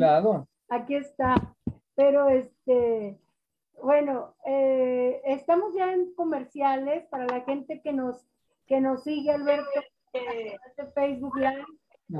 lado. Aquí está. Pero este, bueno, eh, estamos ya en comerciales para la gente que nos, que nos sigue, Alberto, eh, Facebook Live.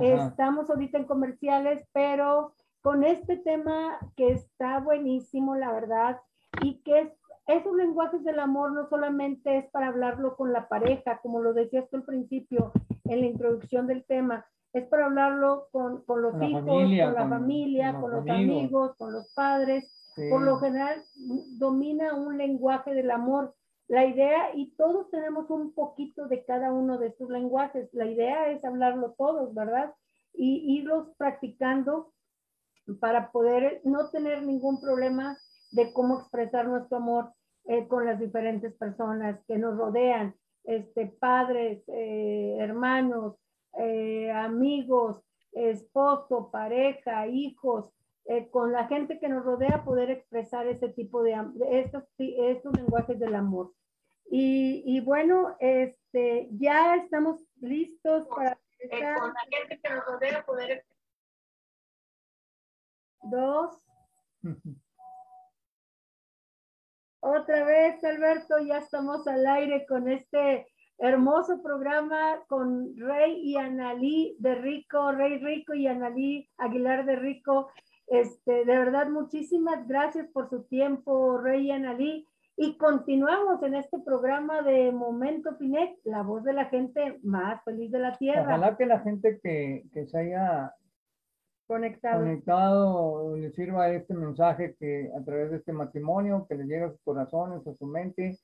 Estamos ahorita en comerciales, pero con este tema que está buenísimo, la verdad, y que es, esos lenguajes del amor no solamente es para hablarlo con la pareja, como lo decías tú al principio en la introducción del tema, es para hablarlo con, con los hijos, con la familia, con, los, amigos. con los padres. Por lo general domina un lenguaje del amor. La idea, y todos tenemos un poquito de cada uno de estos lenguajes, la idea es hablarlo todos, ¿verdad? Y irlos practicando para poder no tener ningún problema de cómo expresar nuestro amor eh, con las diferentes personas que nos rodean, este, padres, eh, hermanos, eh, amigos, esposo, pareja, hijos, con la gente que nos rodea, poder expresar ese tipo de, estos, estos lenguajes del amor. Y, y, bueno, este, ya estamos listos para con la gente que nos rodea, poder Dos. Otra vez, Alberto, ya estamos al aire con este hermoso programa con Rey y Analí de Rico, Rey Rico y Analí Aguilar de Rico. Este, de verdad, muchísimas gracias por su tiempo, Rey y Analí. Y continuamos en este programa de Momento Pinet, la voz de la gente más feliz de la tierra. Ojalá que la gente que, que se haya conectado. conectado le sirva este mensaje que a través de este matrimonio, que le llega a sus corazones, a su mente.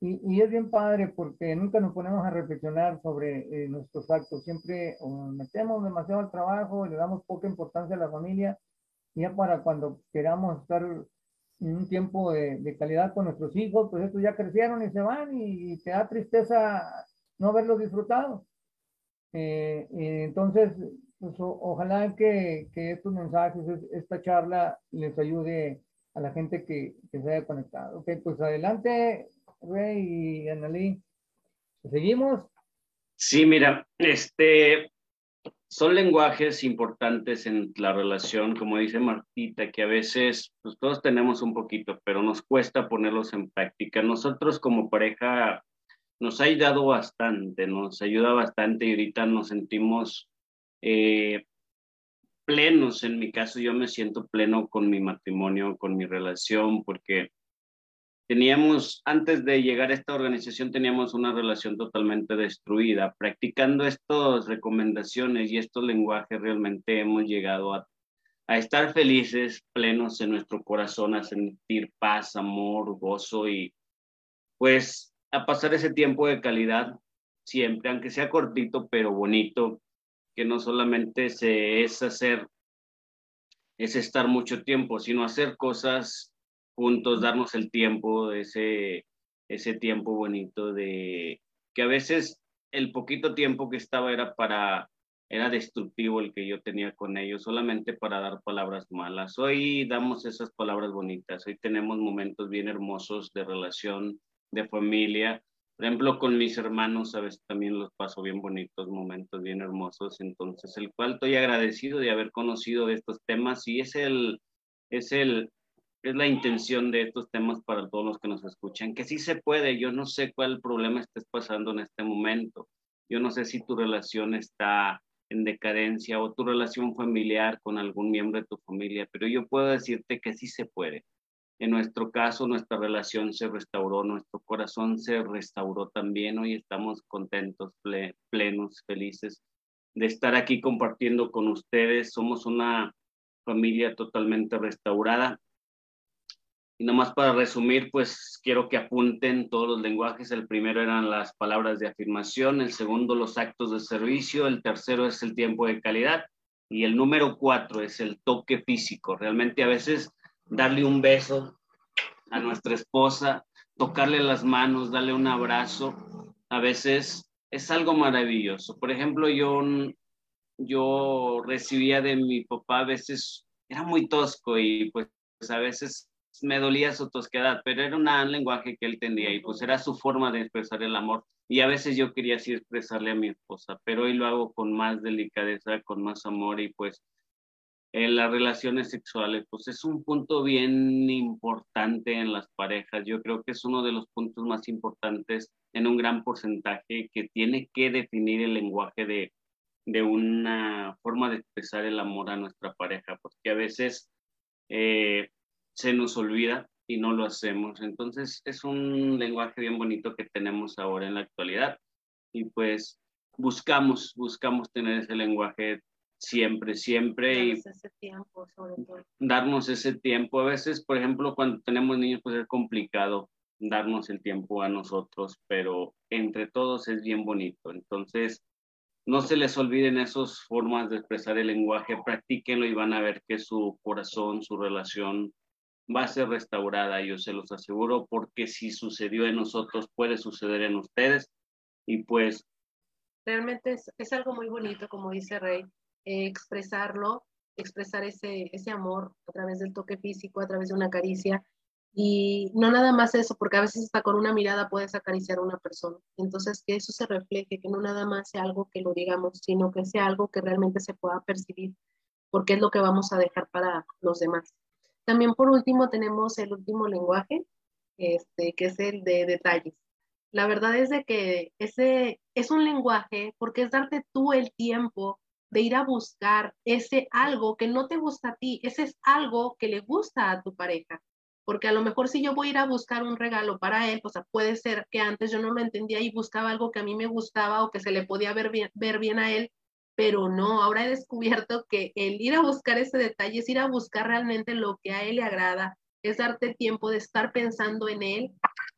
Y, y es bien padre porque nunca nos ponemos a reflexionar sobre eh, nuestros actos. Siempre metemos demasiado al trabajo, le damos poca importancia a la familia. Y ya para cuando queramos estar en un tiempo de, de calidad con nuestros hijos, pues estos ya crecieron y se van y, te da tristeza no haberlos disfrutado. Eh, entonces, pues, ojalá que, que, estos mensajes, esta charla les ayude a la gente que, que se haya conectado. Ok, pues adelante, Rey y Annalí. ¿Seguimos? Sí, mira, este, son lenguajes importantes en la relación, como dice Martita, que a veces pues, todos tenemos un poquito, pero nos cuesta ponerlos en práctica. Nosotros como pareja nos ha ayudado bastante, nos ayuda bastante y ahorita nos sentimos eh, plenos. En mi caso, yo me siento pleno con mi matrimonio, con mi relación, porque teníamos, antes de llegar a esta organización, teníamos una relación totalmente destruida. Practicando estas recomendaciones y estos lenguajes, realmente hemos llegado a, a estar felices, plenos en nuestro corazón, a sentir paz, amor, gozo y pues a pasar ese tiempo de calidad siempre, aunque sea cortito, pero bonito, que no solamente se, es hacer, es estar mucho tiempo, sino hacer cosas juntos, darnos el tiempo, ese, ese tiempo bonito de que a veces el poquito tiempo que estaba era para, era destructivo el que yo tenía con ellos, solamente para dar palabras malas. Hoy damos esas palabras bonitas, hoy tenemos momentos bien hermosos de relación, de familia, por ejemplo, con mis hermanos a veces también los paso bien bonitos, momentos bien hermosos, entonces el cual estoy agradecido de haber conocido de estos temas y es el, es el, es la intención de estos temas para todos los que nos escuchan, que sí se puede, yo no sé cuál problema estés pasando en este momento, yo no sé si tu relación está en decadencia o tu relación familiar con algún miembro de tu familia, pero yo puedo decirte que sí se puede. En nuestro caso, nuestra relación se restauró, nuestro corazón se restauró también. Hoy estamos contentos, plenos, felices de estar aquí compartiendo con ustedes. Somos una familia totalmente restaurada. Y nomás para resumir, pues quiero que apunten todos los lenguajes. El primero eran las palabras de afirmación, el segundo los actos de servicio, el tercero es el tiempo de calidad y el número cuatro es el toque físico. Realmente a veces darle un beso a nuestra esposa, tocarle las manos, darle un abrazo, a veces es algo maravilloso. Por ejemplo, yo, yo recibía de mi papá a veces, era muy tosco y pues a veces me dolía su tosquedad, pero era un lenguaje que él tenía y pues era su forma de expresar el amor. Y a veces yo quería así expresarle a mi esposa, pero hoy lo hago con más delicadeza, con más amor y pues en las relaciones sexuales, pues es un punto bien importante en las parejas. Yo creo que es uno de los puntos más importantes en un gran porcentaje que tiene que definir el lenguaje de, de una forma de expresar el amor a nuestra pareja, porque a veces eh, se nos olvida y no lo hacemos. Entonces es un lenguaje bien bonito que tenemos ahora en la actualidad y pues buscamos, buscamos tener ese lenguaje siempre, siempre. Darnos y ese tiempo, sobre todo. Darnos ese tiempo. A veces, por ejemplo, cuando tenemos niños, pues es complicado darnos el tiempo a nosotros, pero entre todos es bien bonito. Entonces, no se les olviden esas formas de expresar el lenguaje, practíquenlo y van a ver que su corazón, su relación va a ser restaurada, yo se los aseguro, porque si sucedió en nosotros, puede suceder en ustedes. Y pues... Realmente es, algo muy bonito, como dice Rey, eh, expresarlo, expresar ese, ese amor a través del toque físico, a través de una caricia. Y no nada más eso, porque a veces hasta con una mirada puedes acariciar a una persona. Entonces, que eso se refleje, que no nada más sea algo que lo digamos, sino que sea algo que realmente se pueda percibir, porque es lo que vamos a dejar para los demás. También por último tenemos el último lenguaje, este, que es el de detalles. La verdad es de que ese es un lenguaje porque es darte tú el tiempo de ir a buscar ese algo que no te gusta a ti, ese es algo que le gusta a tu pareja. Porque a lo mejor si yo voy a ir a buscar un regalo para él, pues puede ser que antes yo no lo entendía y buscaba algo que a mí me gustaba o que se le podía ver ver bien a él, pero no, ahora he descubierto que el ir a buscar ese detalle es ir a buscar realmente lo que a él le agrada, es darte tiempo de estar pensando en él,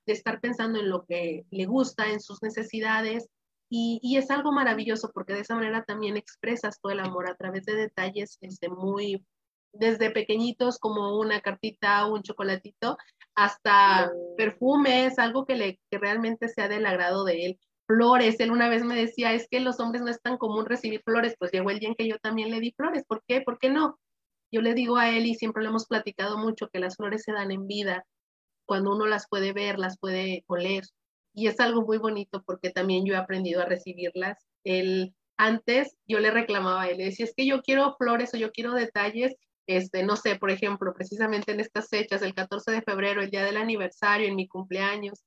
de estar pensando en lo que le gusta, en sus necesidades, y, es algo maravilloso porque de esa manera también expresas todo el amor a través de detalles este, muy, desde pequeñitos como una cartita un chocolatito, hasta perfumes, algo que, le, que realmente sea del agrado de él. Flores, él una vez me decía, es que los hombres no es tan común recibir flores, pues llegó el día en que yo también le di flores, ¿por qué? ¿Por qué no? Yo le digo a él y siempre lo hemos platicado mucho, que las flores se dan en vida, cuando uno las puede ver, las puede oler, y es algo muy bonito porque también yo he aprendido a recibirlas. El, antes yo le reclamaba a él, le decía, es que yo quiero flores o yo quiero detalles, este, no sé, por ejemplo, precisamente en estas fechas, el 14 de febrero, el día del aniversario, en mi cumpleaños,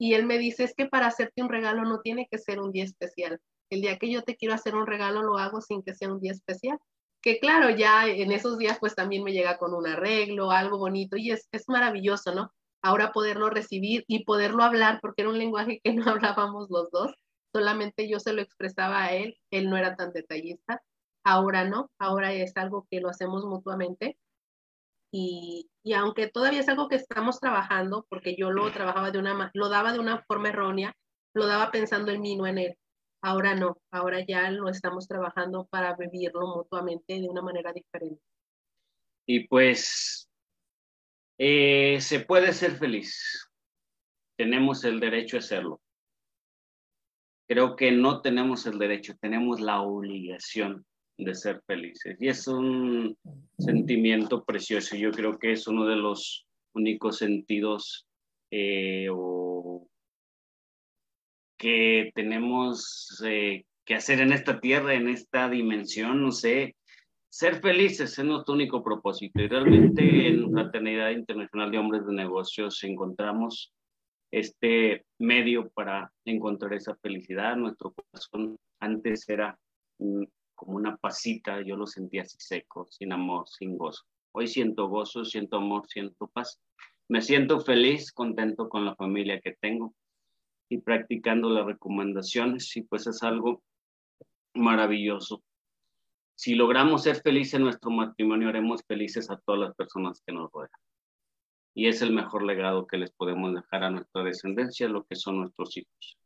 y él me dice, es que para hacerte un regalo no tiene que ser un día especial. El día que yo te quiero hacer un regalo lo hago sin que sea un día especial. Que claro, ya en esos días pues también me llega con un arreglo, algo bonito, y es, es maravilloso, ¿no? ahora poderlo recibir y poderlo hablar, porque era un lenguaje que no hablábamos los dos, solamente yo se lo expresaba a él, él no era tan detallista, ahora no, ahora es algo que lo hacemos mutuamente. Y, y aunque todavía es algo que estamos trabajando, porque yo lo trabajaba de una, lo daba de una forma errónea, lo daba pensando en mí, no en él. Ahora no, ahora ya lo estamos trabajando para vivirlo mutuamente de una manera diferente. Y pues eh, se puede ser feliz. Tenemos el derecho a serlo. Creo que no tenemos el derecho, tenemos la obligación de ser felices. Y es un sentimiento precioso. Yo creo que es uno de los únicos sentidos eh, que tenemos eh, que hacer en esta tierra, en esta dimensión, no sé, ser felices es nuestro único propósito y realmente en Fraternidad Internacional de Hombres de Negocios encontramos este medio para encontrar esa felicidad. Nuestro corazón antes era como una pasita, yo lo sentía así seco, sin amor, sin gozo. Hoy siento gozo, siento amor, siento paz. Me siento feliz, contento con la familia que tengo y practicando las recomendaciones y pues es algo maravilloso si logramos ser felices en nuestro matrimonio, haremos felices a todas las personas que nos rodean. Y es el mejor legado que les podemos dejar a nuestra descendencia, lo que son nuestros hijos.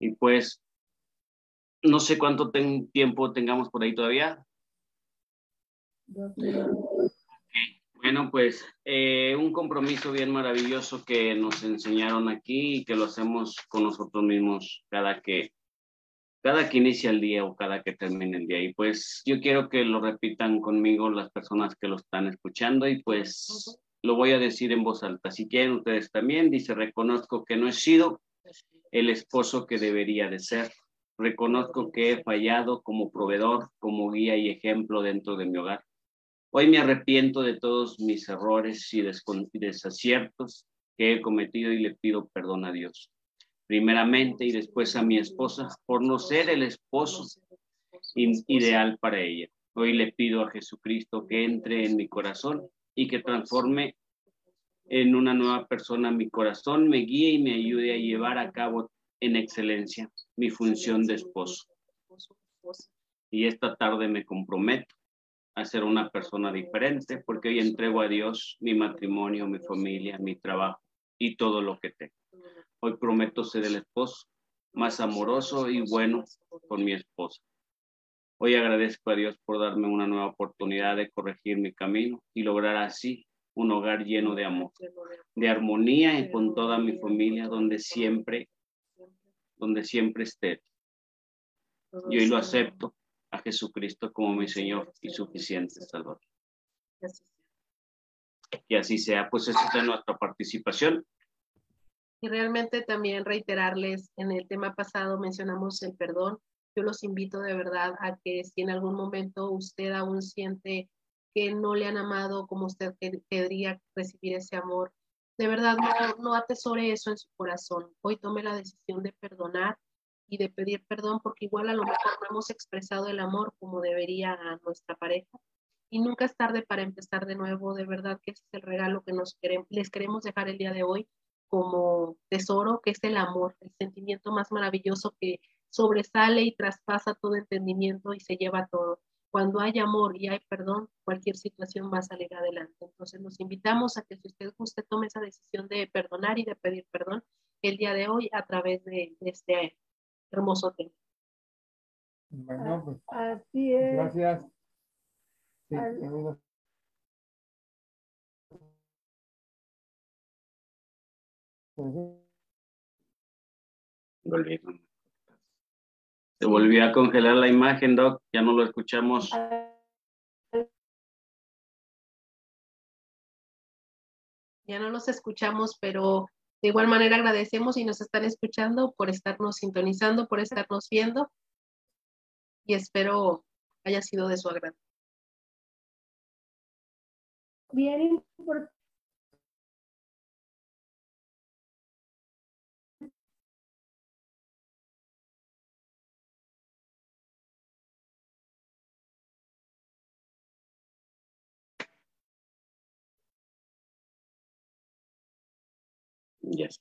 Y pues, no sé cuánto tiempo tengamos por ahí todavía. Bueno, pues eh, un compromiso bien maravilloso que nos enseñaron aquí y que lo hacemos con nosotros mismos cada que cada que inicia el día o cada que termine el día. Y pues yo quiero que lo repitan conmigo las personas que lo están escuchando y pues lo voy a decir en voz alta. Si quieren ustedes también, dice, reconozco que no he sido el esposo que debería de ser. Reconozco que he fallado como proveedor, como guía y ejemplo dentro de mi hogar. Hoy me arrepiento de todos mis errores y desaciertos que he cometido y le pido perdón a Dios. Primeramente y después a mi esposa por no ser el esposo ideal para ella. Hoy le pido a Jesucristo que entre en mi corazón y que transforme en una nueva persona mi corazón, me guíe y me ayude a llevar a cabo en excelencia mi función de esposo. Y esta tarde me comprometo a ser una persona diferente porque hoy entrego a Dios mi matrimonio, mi familia, mi trabajo y todo lo que tengo. Hoy prometo ser el esposo más amoroso y bueno con mi esposa. Hoy agradezco a Dios por darme una nueva oportunidad de corregir mi camino y lograr así un hogar lleno de amor, de armonía y con toda mi familia donde siempre, donde siempre esté. Y hoy lo acepto a Jesucristo como mi Señor y suficiente Salvador. Y así sea, pues esa es nuestra participación. Y realmente también reiterarles, en el tema pasado mencionamos el perdón. Yo los invito de verdad a que si en algún momento usted aún siente que no le han amado como usted querría recibir ese amor, de verdad no, no atesore eso en su corazón. Hoy tome la decisión de perdonar y de pedir perdón porque igual a lo mejor no hemos expresado el amor como debería a nuestra pareja. Y nunca es tarde para empezar de nuevo. De verdad que ese es el regalo que nos queremos, les queremos dejar el día de hoy como tesoro, que es el amor, el sentimiento más maravilloso que sobresale y traspasa todo entendimiento y se lleva todo. Cuando hay amor y hay perdón, cualquier situación va a salir adelante. Entonces nos invitamos a que si usted guste tome esa decisión de perdonar y de pedir perdón el día de hoy a través de, de este hermoso tema. Bueno, pues. Así es. Gracias. Sí, Se volvió a congelar la imagen, Doc. Ya no lo escuchamos. Ya no los escuchamos, pero de igual manera agradecemos y nos están escuchando por estarnos sintonizando, por estarnos viendo y espero haya sido de su agrado. Bien importante. Yes